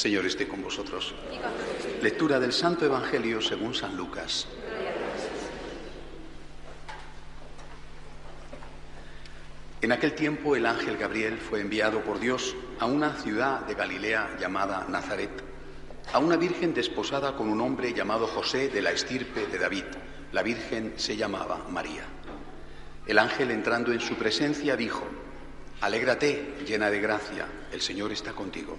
Señor esté con vosotros. Lectura del Santo Evangelio según San Lucas. En aquel tiempo el ángel Gabriel fue enviado por Dios a una ciudad de Galilea llamada Nazaret, a una virgen desposada con un hombre llamado José de la estirpe de David. La virgen se llamaba María. El ángel entrando en su presencia dijo, Alégrate, llena de gracia, el Señor está contigo.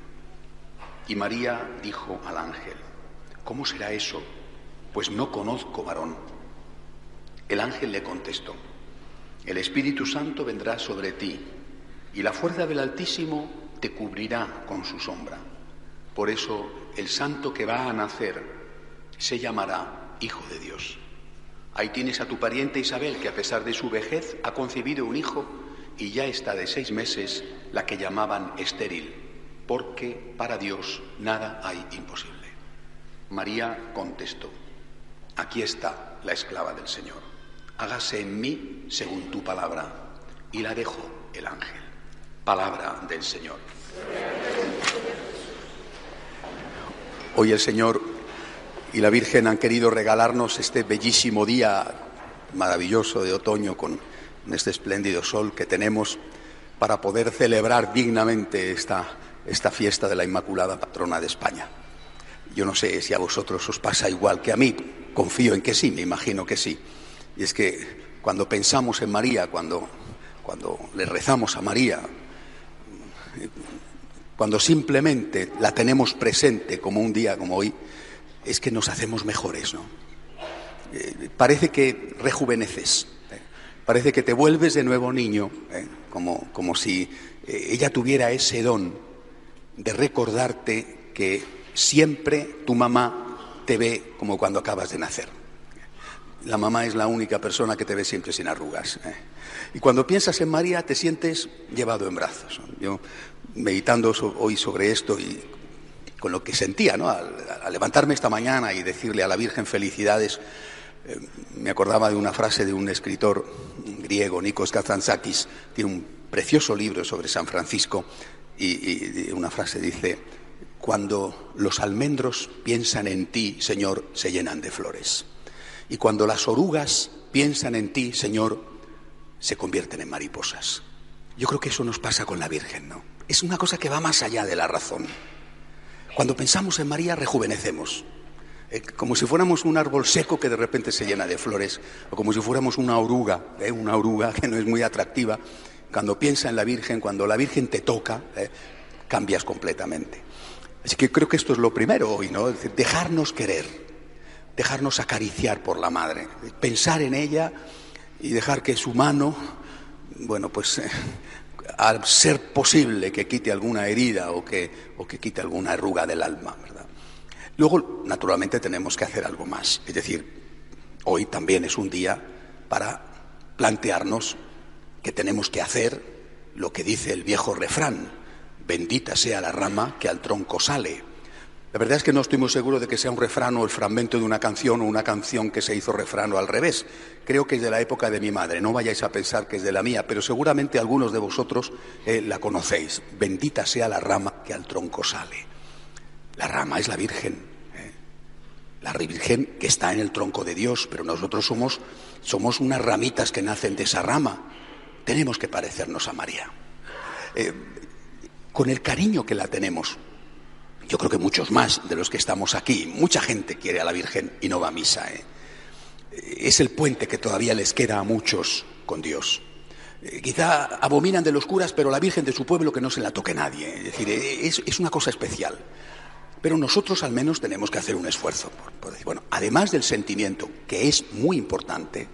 Y María dijo al ángel, ¿cómo será eso? Pues no conozco varón. El ángel le contestó, el Espíritu Santo vendrá sobre ti y la fuerza del Altísimo te cubrirá con su sombra. Por eso el santo que va a nacer se llamará Hijo de Dios. Ahí tienes a tu pariente Isabel, que a pesar de su vejez ha concebido un hijo y ya está de seis meses la que llamaban estéril, porque para Dios nada hay imposible. María contestó, aquí está la esclava del Señor hágase en mí según tu palabra. Y la dejó el ángel. Palabra del Señor. Hoy el Señor y la Virgen han querido regalarnos este bellísimo día maravilloso de otoño con este espléndido sol que tenemos para poder celebrar dignamente esta, esta fiesta de la Inmaculada Patrona de España. Yo no sé si a vosotros os pasa igual que a mí, confío en que sí, me imagino que sí. Y es que cuando pensamos en María, cuando, cuando le rezamos a María, cuando simplemente la tenemos presente como un día como hoy, es que nos hacemos mejores, ¿no? Eh, parece que rejuveneces, ¿eh? parece que te vuelves de nuevo niño, ¿eh? como, como si ella tuviera ese don de recordarte que siempre tu mamá te ve como cuando acabas de nacer. La mamá es la única persona que te ve siempre sin arrugas. ¿eh? Y cuando piensas en María te sientes llevado en brazos. Yo, meditando hoy sobre esto y con lo que sentía, ¿no? Al, levantarme esta mañana y decirle a la Virgen felicidades, eh, me acordaba de una frase de un escritor griego, Nikos Kazantzakis, tiene un precioso libro sobre San Francisco y, una frase dice, cuando los almendros piensan en ti, Señor, se llenan de flores. Y cuando las orugas piensan en ti, Señor, se convierten en mariposas. Yo creo que eso nos pasa con la Virgen, ¿no? Es una cosa que va más allá de la razón. Cuando pensamos en María, rejuvenecemos. Eh, como si fuéramos un árbol seco que de repente se llena de flores, o como si fuéramos una oruga, ¿eh? una oruga que no es muy atractiva. Cuando piensa en la Virgen, cuando la Virgen te toca, ¿eh? cambias completamente. Así que creo que esto es lo primero hoy, ¿no? dejarnos querer dejarnos acariciar por la madre, pensar en ella y dejar que su mano, bueno, pues eh, al ser posible que quite alguna herida o que, o que quite alguna arruga del alma, ¿verdad? Luego, naturalmente, tenemos que hacer algo más. Es decir, hoy también es un día para plantearnos que tenemos que hacer lo que dice el viejo refrán, bendita sea la rama que al tronco sale La verdad es que no estoy muy seguro de que sea un refrán o el fragmento de una canción o una canción que se hizo refrán o al revés. Creo que es de la época de mi madre. No vayáis a pensar que es de la mía, pero seguramente algunos de vosotros eh, la conocéis. Bendita sea la rama que al tronco sale. La rama es la Virgen. ¿eh? La Virgen que está en el tronco de Dios, pero nosotros somos, somos unas ramitas que nacen de esa rama. Tenemos que parecernos a María. Eh, con el cariño que la tenemos, yo creo que muchos más de los que estamos aquí. Mucha gente quiere a la Virgen y no va a misa. ¿eh? Es el puente que todavía les queda a muchos con Dios. Eh, quizá abominan de los curas, pero la Virgen de su pueblo que no se la toque nadie. Es decir, eh, es, una cosa especial. Pero nosotros al menos tenemos que hacer un esfuerzo. Por, decir, bueno, además del sentimiento, que es muy importante,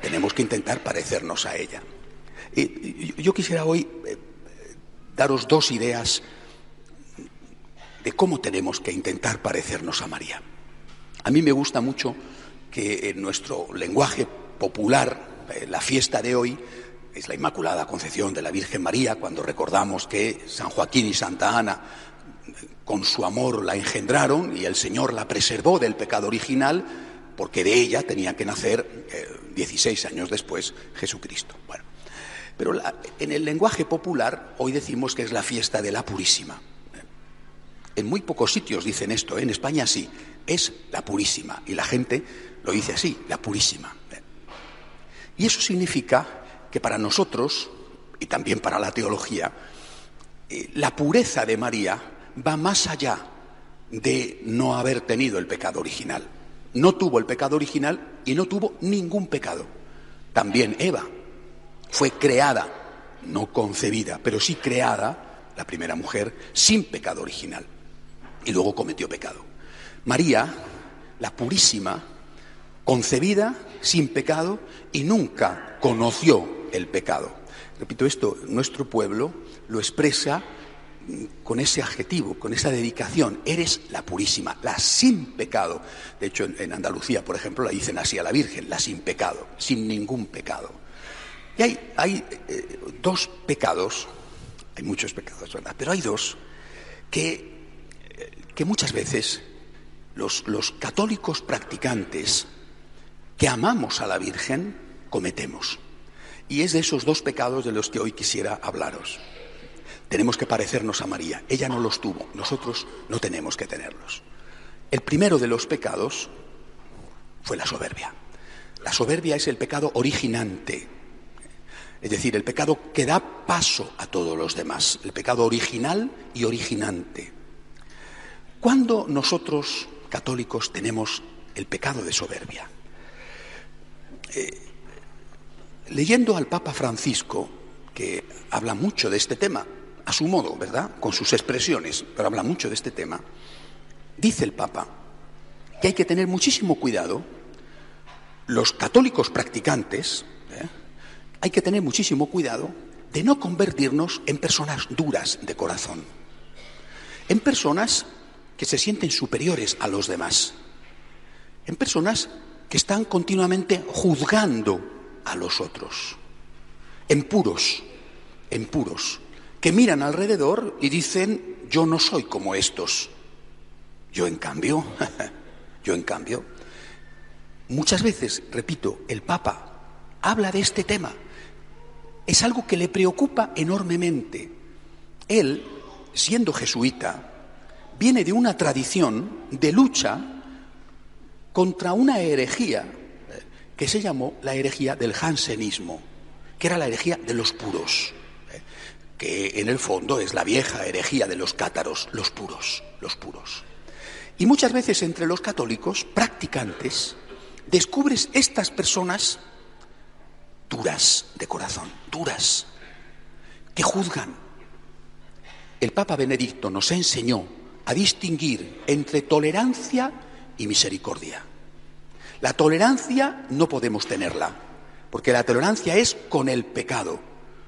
tenemos que intentar parecernos a ella. Yo quisiera hoy daros dos ideas de cómo tenemos que intentar parecernos a María. A mí me gusta mucho que en nuestro lenguaje popular, eh, la fiesta de hoy es la Inmaculada Concepción de la Virgen María, cuando recordamos que San Joaquín y Santa Ana con su amor la engendraron y el Señor la preservó del pecado original, porque de ella tenía que nacer 16 eh, años después Jesucristo. Bueno, pero en el lenguaje popular hoy decimos que es la fiesta de la Purísima. En muy pocos sitios dicen esto, ¿eh? en España sí, es la purísima. Y la gente lo dice así, la purísima. Y eso significa que para nosotros, y también para la teología, eh, la pureza de María va más allá de no haber tenido el pecado original. No tuvo el pecado original y no tuvo ningún pecado. También Eva fue creada, no concebida, pero sí creada, la primera mujer, sin pecado original y luego cometió pecado. María, la purísima, concebida sin pecado y nunca conoció el pecado. Repito esto, nuestro pueblo lo expresa con ese adjetivo, con esa dedicación. Eres la purísima, la sin pecado. De hecho, en, Andalucía, por ejemplo, la dicen así a la Virgen, la sin pecado, sin ningún pecado. Y hay, eh, dos pecados, hay muchos pecados, ¿verdad? Pero hay dos que que muchas veces los, católicos practicantes que amamos a la Virgen cometemos. Y es de esos dos pecados de los que hoy quisiera hablaros. Tenemos que parecernos a María. Ella no los tuvo, nosotros no tenemos que tenerlos. El primero de los pecados fue la soberbia. La soberbia es el pecado originante, es decir, el pecado que da paso a todos los demás, el pecado original y originante. ¿Cuándo nosotros, católicos, tenemos el pecado de soberbia? Eh, leyendo al Papa Francisco, que habla mucho de este tema, a su modo, ¿verdad? Con sus expresiones, pero habla mucho de este tema, dice el Papa que hay que tener muchísimo cuidado, los católicos practicantes. Hay que tener muchísimo cuidado de no convertirnos en personas duras de corazón, en personas que se sienten superiores a los demás, en personas que están continuamente juzgando a los otros, en puros, en puros, que miran alrededor y dicen, yo no soy como estos. Yo en cambio, yo en cambio, muchas veces, repito, el Papa habla de este tema. Es algo que le preocupa enormemente. Él, siendo jesuita, viene de una tradición de lucha contra una herejía eh, que se llamó la herejía del jansenismo, que era la herejía de los puros, eh, que en el fondo es la vieja herejía de los cátaros, los puros, los puros. Y muchas veces entre los católicos practicantes descubres estas personas duras de corazón, duras, que juzgan. El Papa Benedicto nos enseñó a distinguir entre tolerancia y misericordia. La tolerancia no podemos tenerla, porque la tolerancia es con el pecado.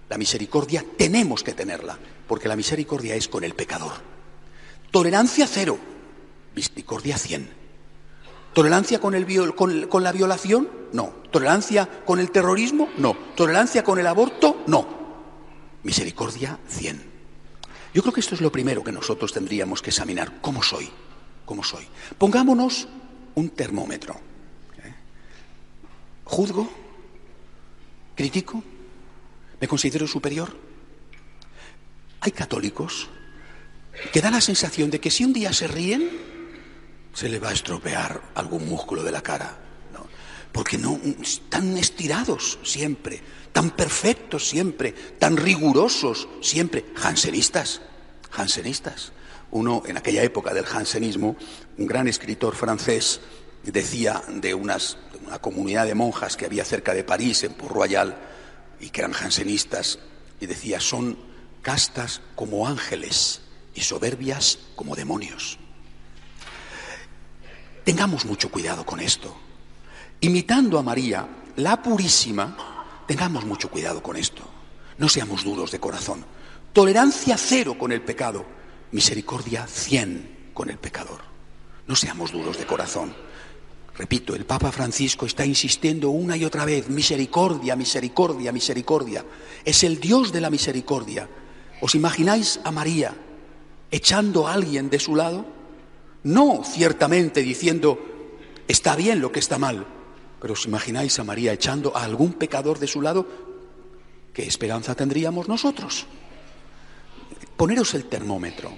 La misericordia tenemos que tenerla, porque la misericordia es con el pecador. Tolerancia cero, misericordia cien. ¿Tolerancia con, el con, con, la violación? No. ¿Tolerancia con el terrorismo? No. ¿Tolerancia con el aborto? No. Misericordia cien. Yo creo que esto es lo primero que nosotros tendríamos que examinar. ¿Cómo soy? como soy. Pongámonos un termómetro. ¿eh? ¿Juzgo? ¿Critico? ¿Me considero superior? Hay católicos que dan la sensación de que si un día se ríen, se le va a estropear algún músculo de la cara. Porque no están estirados siempre, tan perfectos siempre, tan rigurosos siempre, jansenistas, jansenistas. Uno, en aquella época del jansenismo, un gran escritor francés decía de, unas, una comunidad de monjas que había cerca de París, en Port Royal, y que eran jansenistas, y decía, son castas como ángeles y soberbias como demonios. Tengamos mucho cuidado con esto. Imitando a María, la purísima, tengamos mucho cuidado con esto. No seamos duros de corazón. Tolerancia cero con el pecado, misericordia cien con el pecador. No seamos duros de corazón. Repito, el Papa Francisco está insistiendo una y otra vez, misericordia, misericordia, misericordia. Es el Dios de la misericordia. ¿Os imagináis a María echando a alguien de su lado? No ciertamente diciendo, está bien lo que está mal, pero os imagináis a María echando a algún pecador de su lado, ¿qué esperanza tendríamos nosotros? Poneros el termómetro,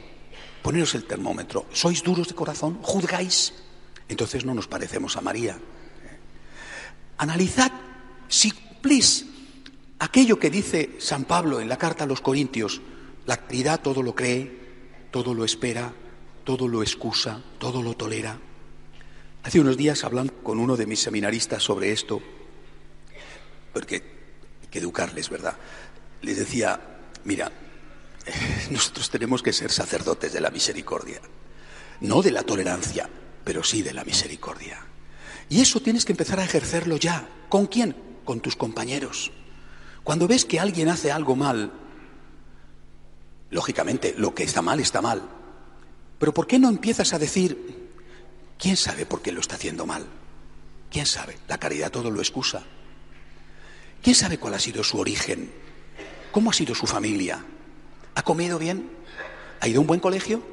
poneros el termómetro. ¿Sois duros de corazón? ¿Juzgáis? Entonces no nos parecemos a María. Analizad, si please, aquello que dice San Pablo en la carta a los Corintios, la caridad todo lo cree, todo lo espera, todo lo excusa, todo lo tolera. Hace unos días hablando con uno de mis seminaristas sobre esto, porque hay que educarles, ¿verdad? Les decía, mira, nosotros tenemos que ser sacerdotes de la misericordia, no de la tolerancia, pero sí de la misericordia. Y eso tienes que empezar a ejercerlo ya. ¿Con quién? Con tus compañeros. Cuando ves que alguien hace algo mal, lógicamente lo que está mal está mal, pero ¿por qué no empiezas a decir, ¿quién sabe por qué lo está haciendo mal? ¿Quién sabe? La caridad todo lo excusa. ¿Quién sabe cuál ha sido su origen? ¿Cómo ha sido su familia? ¿Ha comido bien? ¿Ha ido a un buen colegio?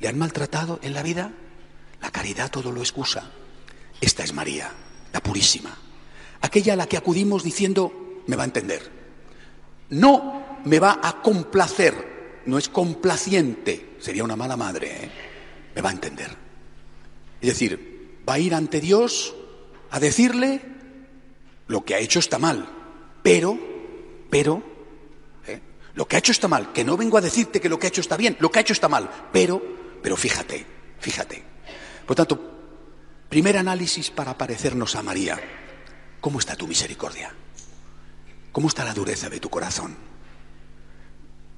¿Le han maltratado en la vida? La caridad todo lo excusa. Esta es María, la purísima. Aquella a la que acudimos diciendo, me va a entender. No me va a complacer, no es complaciente, sería una mala madre, ¿eh? me va a entender. Es decir, va a ir ante Dios a decirle, lo que ha hecho está mal, pero, pero, ¿eh? lo que ha hecho está mal, que no vengo a decirte que lo que ha hecho está bien, lo que ha hecho está mal, pero, pero fíjate, fíjate. Por tanto, primer análisis para parecernos a María. ¿Cómo está tu misericordia? ¿Cómo está la dureza de tu corazón?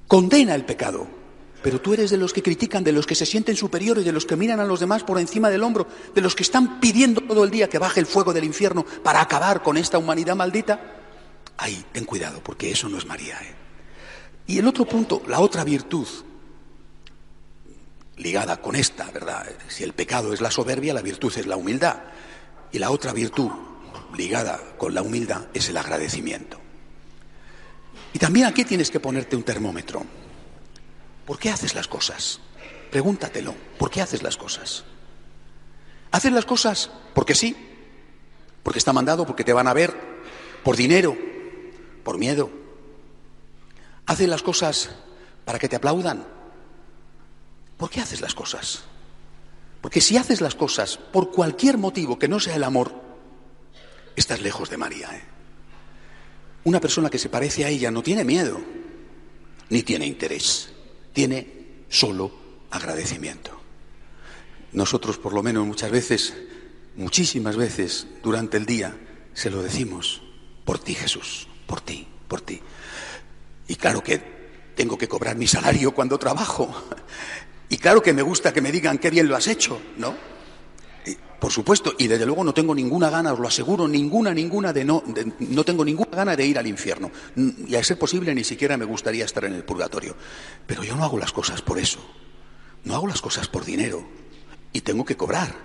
Condena el pecado, pero tú eres de los que critican, de los que se sienten superiores, de los que miran a los demás por encima del hombro, de los que están pidiendo todo el día que baje el fuego del infierno para acabar con esta humanidad maldita. Ay, ten cuidado, porque eso no es María. ¿eh? Y el otro punto, la otra virtud, ligada con esta, ¿verdad? Si el pecado es la soberbia, la virtud es la humildad. Y la otra virtud ligada con la humildad es el agradecimiento. Y también aquí tienes que ponerte un termómetro. ¿Por qué haces las cosas? Pregúntatelo, ¿por qué haces las cosas? ¿Haces las cosas porque sí? ¿Porque está mandado? ¿Porque te van a ver? ¿Por dinero? ¿Por miedo? ¿Haces las cosas para que te aplaudan? ¿Por qué haces las cosas? Porque si haces las cosas por cualquier motivo que no sea el amor, estás lejos de María. ¿eh? Una persona que se parece a ella no tiene miedo, ni tiene interés, tiene solo agradecimiento. Nosotros, por lo menos muchas veces, muchísimas veces durante el día, se lo decimos, por ti Jesús, por ti, por ti. Y claro que tengo que cobrar mi salario cuando trabajo. Y claro que me gusta que me digan qué bien lo has hecho, ¿no? Por supuesto, y desde luego no tengo ninguna gana, os lo aseguro, ninguna, ninguna de no, no tengo ninguna gana de ir al infierno. Y a ser posible ni siquiera me gustaría estar en el purgatorio. Pero yo no hago las cosas por eso. No hago las cosas por dinero. Y tengo que cobrar.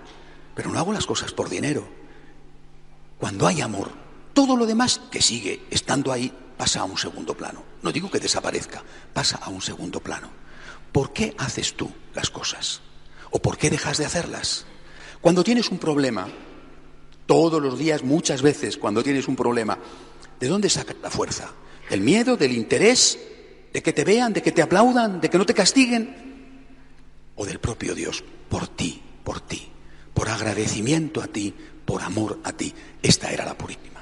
Pero no hago las cosas por dinero. Cuando hay amor, todo lo demás que sigue estando ahí pasa a un segundo plano. No digo que desaparezca, pasa a un segundo plano. ¿Por qué haces tú las cosas? ¿O por qué dejas de hacerlas? Cuando tienes un problema, todos los días, muchas veces, cuando tienes un problema, ¿de dónde sacas la fuerza? ¿Del miedo, del interés, de que te vean, de que te aplaudan, de que no te castiguen? ¿O del propio Dios? Por ti, por ti, por agradecimiento a ti, por amor a ti. Esta era la purísima.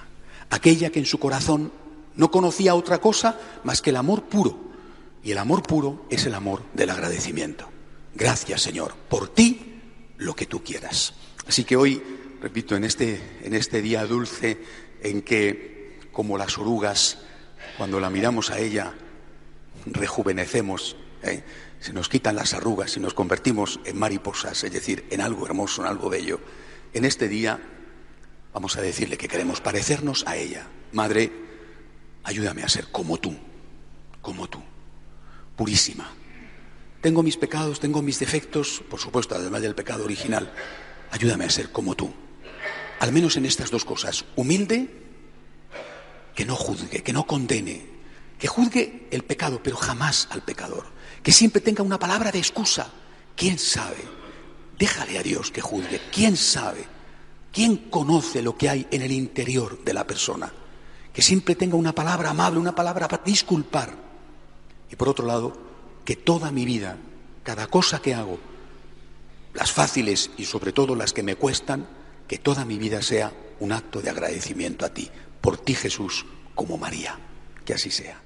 Aquella que en su corazón no conocía otra cosa más que el amor puro. Y el amor puro es el amor del agradecimiento. Gracias, Señor, por ti lo que tú quieras. Así que hoy, repito, en este, en este día dulce en que, como las orugas, cuando la miramos a ella, rejuvenecemos, ¿eh? se nos quitan las arrugas y nos convertimos en mariposas, es decir, en algo hermoso, en algo bello. En este día vamos a decirle que queremos parecernos a ella. Madre, ayúdame a ser como tú, como tú, purísima. Tengo mis pecados, tengo mis defectos, por supuesto, además del pecado original. Ayúdame a ser como tú. Al menos en estas dos cosas. Humilde, que no juzgue, que no condene, que juzgue el pecado, pero jamás al pecador. Que siempre tenga una palabra de excusa. ¿Quién sabe? Déjale a Dios que juzgue. ¿Quién sabe? ¿Quién conoce lo que hay en el interior de la persona? Que siempre tenga una palabra amable, una palabra para disculpar. Y por otro lado, que toda mi vida, cada cosa que hago, las fáciles y sobre todo las que me cuestan, que toda mi vida sea un acto de agradecimiento a ti, por ti Jesús, como María. Que así sea.